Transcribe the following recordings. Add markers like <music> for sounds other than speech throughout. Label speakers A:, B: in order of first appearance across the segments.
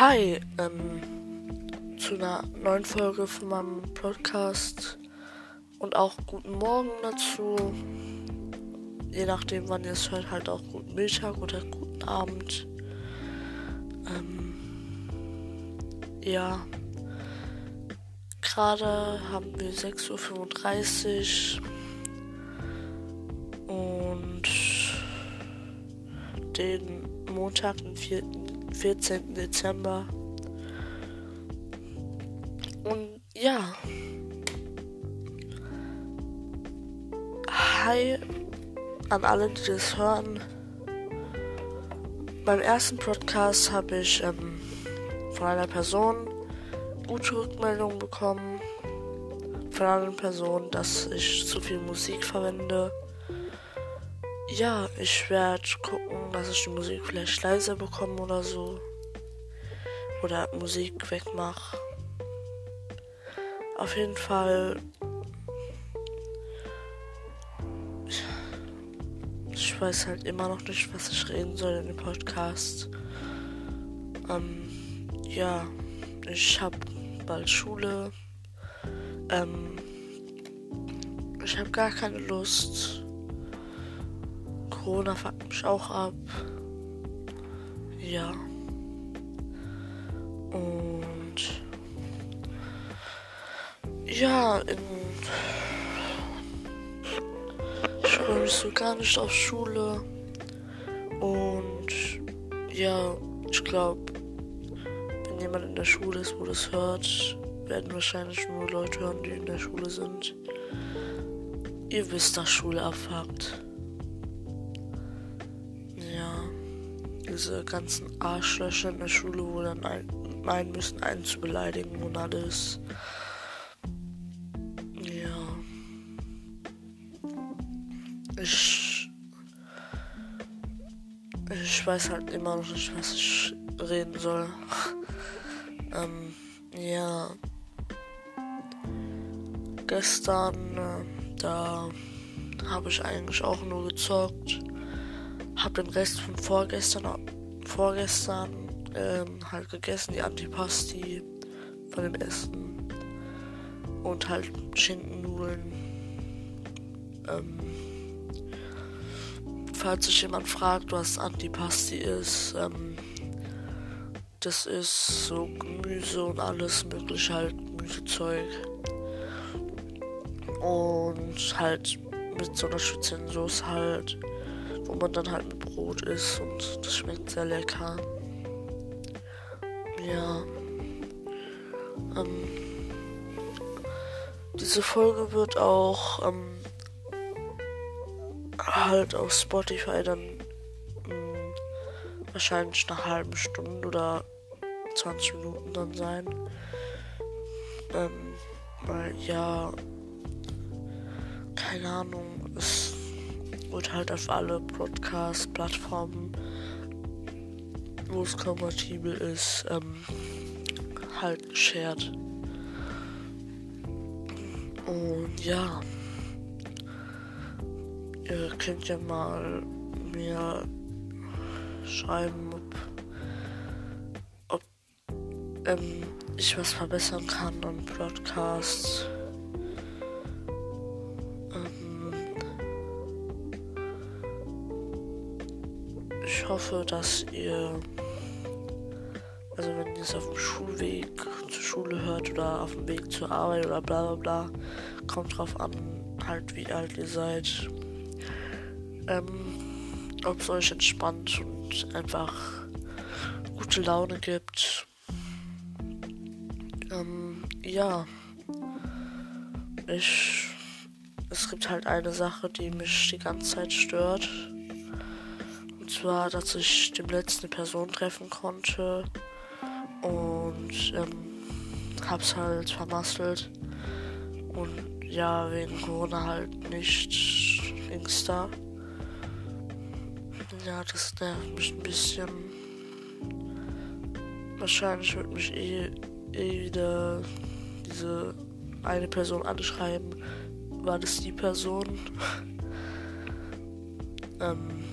A: Hi, ähm, zu einer neuen Folge von meinem Podcast und auch guten Morgen dazu. Je nachdem, wann ihr es hört, halt auch guten Mittag oder guten Abend. Ähm, ja, gerade haben wir 6.35 Uhr und den Montag, den 4. 14. Dezember. Und ja. Hi an alle, die das hören. Beim ersten Podcast habe ich ähm, von einer Person gute Rückmeldungen bekommen. Von einer Person, dass ich zu viel Musik verwende. Ja, ich werde gucken, dass ich die Musik vielleicht leiser bekomme oder so. Oder Musik wegmache. Auf jeden Fall. Ich weiß halt immer noch nicht, was ich reden soll in dem Podcast. Ähm, ja, ich habe bald Schule. Ähm, ich habe gar keine Lust Corona fuckt mich auch ab. Ja. Und ja, in ich freue mich so gar nicht auf Schule. Und ja, ich glaube, wenn jemand in der Schule ist, wo das hört, werden wahrscheinlich nur Leute hören, die in der Schule sind. Ihr wisst, dass Schule abfuckt. Diese ganzen Arschlöcher in der Schule, wo dann ein, meinen müssen, einen zu beleidigen und alles. Ja. Ich. Ich weiß halt immer noch nicht, was ich reden soll. <laughs> ähm, ja. Gestern, äh, da habe ich eigentlich auch nur gezockt habe den Rest von vorgestern, vorgestern ähm, halt gegessen, die Antipasti von dem Essen und halt Schinkennudeln. Ähm, falls sich jemand fragt, was Antipasti ist, ähm, das ist so Gemüse und alles mögliche halt Gemüsezeug. Und halt mit so einer speziellen Soße halt wo man dann halt mit Brot isst und das schmeckt sehr lecker. Ja. Ähm, diese Folge wird auch ähm, halt auf Spotify dann ähm, wahrscheinlich nach halben Stunde oder 20 Minuten dann sein. Ähm, weil ja, keine Ahnung, es wird halt auf alle Broadcast-Plattformen, wo es kompatibel ist, ähm, halt geshared. Und ja, ihr könnt ja mal mir schreiben, ob, ob ähm, ich was verbessern kann am Broadcast. Ich hoffe, dass ihr, also wenn ihr es auf dem Schulweg zur Schule hört oder auf dem Weg zur Arbeit oder bla bla bla, kommt drauf an, halt wie alt ihr seid. Ähm, ob es euch entspannt und einfach gute Laune gibt. Ähm, ja. Ich. Es gibt halt eine Sache, die mich die ganze Zeit stört zwar, dass ich dem letzten Person treffen konnte und ähm, hab's halt vermasselt. Und ja, wegen Corona halt nicht ging's da. Ja, das nervt mich ein bisschen. Wahrscheinlich wird mich eh, eh wieder diese eine Person anschreiben. War das die Person? <laughs> ähm,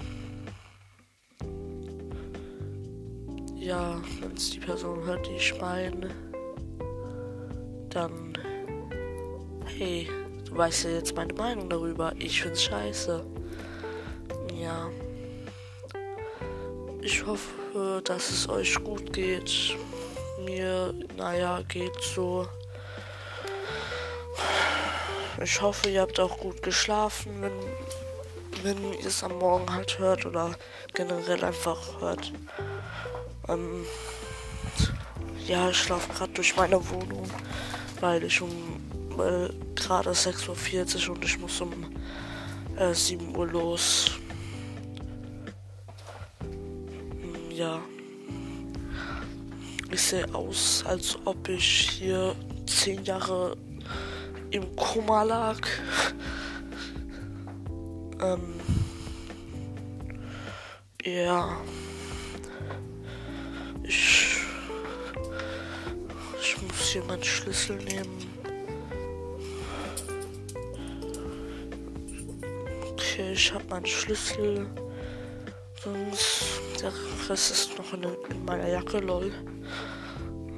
A: ja, wenn es die Person hört, die ich meine, dann, hey, du weißt ja jetzt meine Meinung darüber. Ich find's scheiße. Ja. Ich hoffe, dass es euch gut geht. Mir, naja, geht so. Ich hoffe, ihr habt auch gut geschlafen, wenn, wenn ihr es am Morgen halt hört oder generell einfach hört. Ähm, ja, ich schlafe gerade durch meine Wohnung, weil ich um weil gerade 6.40 Uhr und ich muss um äh, 7 Uhr los. Hm, ja. Ich sehe aus, als ob ich hier 10 Jahre im Koma lag. ähm, ja. Ich, ich muss hier meinen Schlüssel nehmen. Okay, ich habe meinen Schlüssel. Sonst der Rest ist noch in, in meiner Jacke, lol.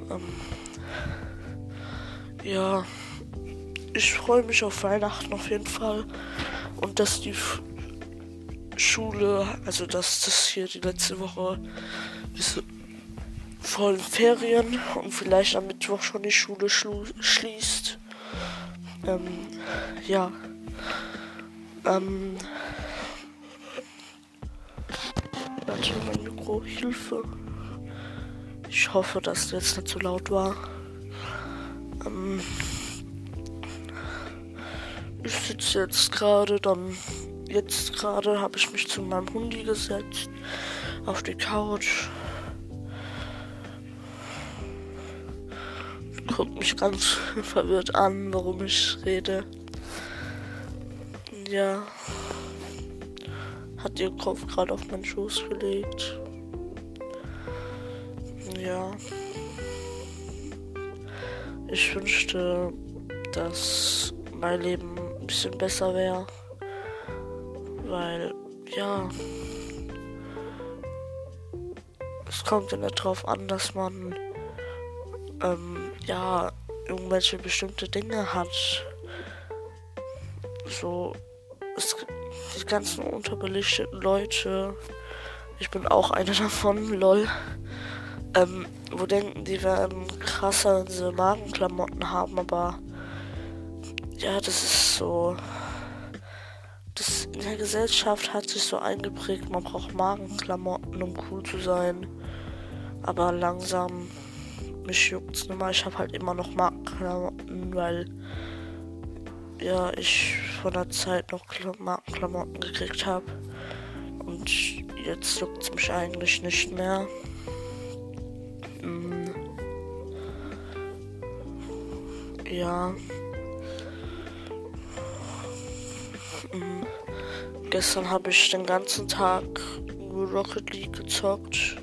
A: Ähm, ja, ich freue mich auf Weihnachten auf jeden Fall. Und dass die Schule, also dass das hier die letzte Woche voll Ferien und vielleicht am Mittwoch schon die Schule schließt. Ähm, ja. Ähm. Warte, mein Mikro, Hilfe. Ich hoffe, dass das jetzt nicht zu laut war. Ähm. Ich sitze jetzt gerade, dann jetzt gerade habe ich mich zu meinem Hundi gesetzt auf die Couch. Guckt mich ganz <laughs> verwirrt an, warum ich rede. Ja. Hat ihr Kopf gerade auf meinen Schoß gelegt. Ja. Ich wünschte, dass mein Leben ein bisschen besser wäre. Weil, ja. Es kommt ja nicht drauf an, dass man, ähm, ja, irgendwelche bestimmte Dinge hat. So, es, die ganzen unterbelichteten Leute, ich bin auch einer davon, lol, ähm, wo denken, die werden krasser, wenn sie Magenklamotten haben, aber ja, das ist so. Das in der Gesellschaft hat sich so eingeprägt, man braucht Magenklamotten, um cool zu sein. Aber langsam, mich juckt's nicht mehr. Ich habe halt immer noch Markenklamotten, weil ja, ich von der Zeit noch Markenklamotten gekriegt habe. Und jetzt juckt's mich eigentlich nicht mehr. Mm. Ja. Mhm. Gestern habe ich den ganzen Tag nur Rocket League gezockt.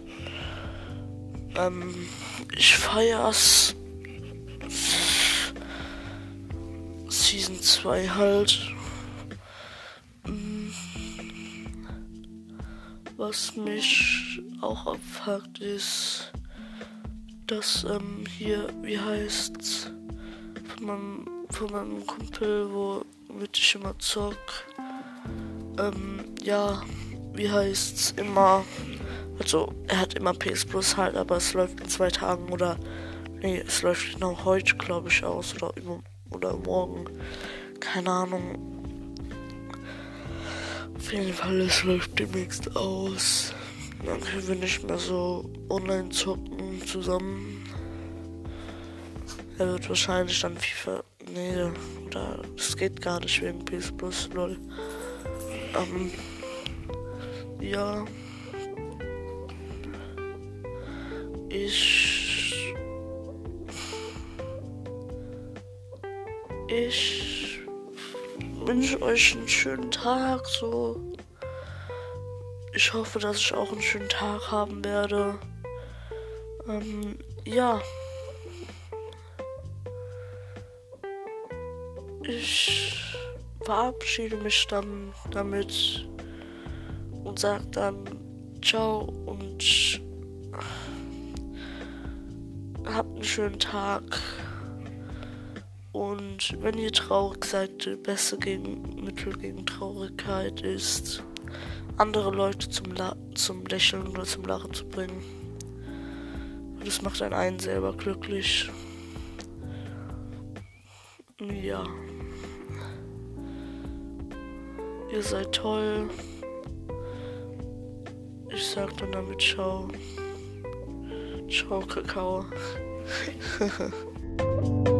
A: Ähm, ich feier's. Season 2 halt. Mhm. Was mich auch abfuckt ist, dass ähm, hier, wie heißt's, von meinem, von meinem Kumpel, wo mit ich immer zock. Ähm, ja, wie heißt's immer. Also, er hat immer PS Plus halt, aber es läuft in zwei Tagen oder. Nee, es läuft genau heute, glaube ich, aus oder oder morgen. Keine Ahnung. Auf jeden Fall, es läuft demnächst aus. Dann können wir nicht mehr so online zocken zusammen. Er wird wahrscheinlich dann FIFA Nee, da, das geht gar nicht wegen PS Plus, lol. Ähm, ja. Ich. Ich wünsche euch einen schönen Tag, so. Ich hoffe, dass ich auch einen schönen Tag haben werde. Ähm, ja. ich verabschiede mich dann damit und sage dann ciao und habt einen schönen Tag. Und wenn ihr traurig seid, das beste gegen, Mittel gegen Traurigkeit ist, andere Leute zum, La zum Lächeln oder zum Lachen zu bringen. Das macht einen, einen selber glücklich. Ja. Ihr seid toll. Ich sag dann damit ciao. Ciao, Kakao. <laughs>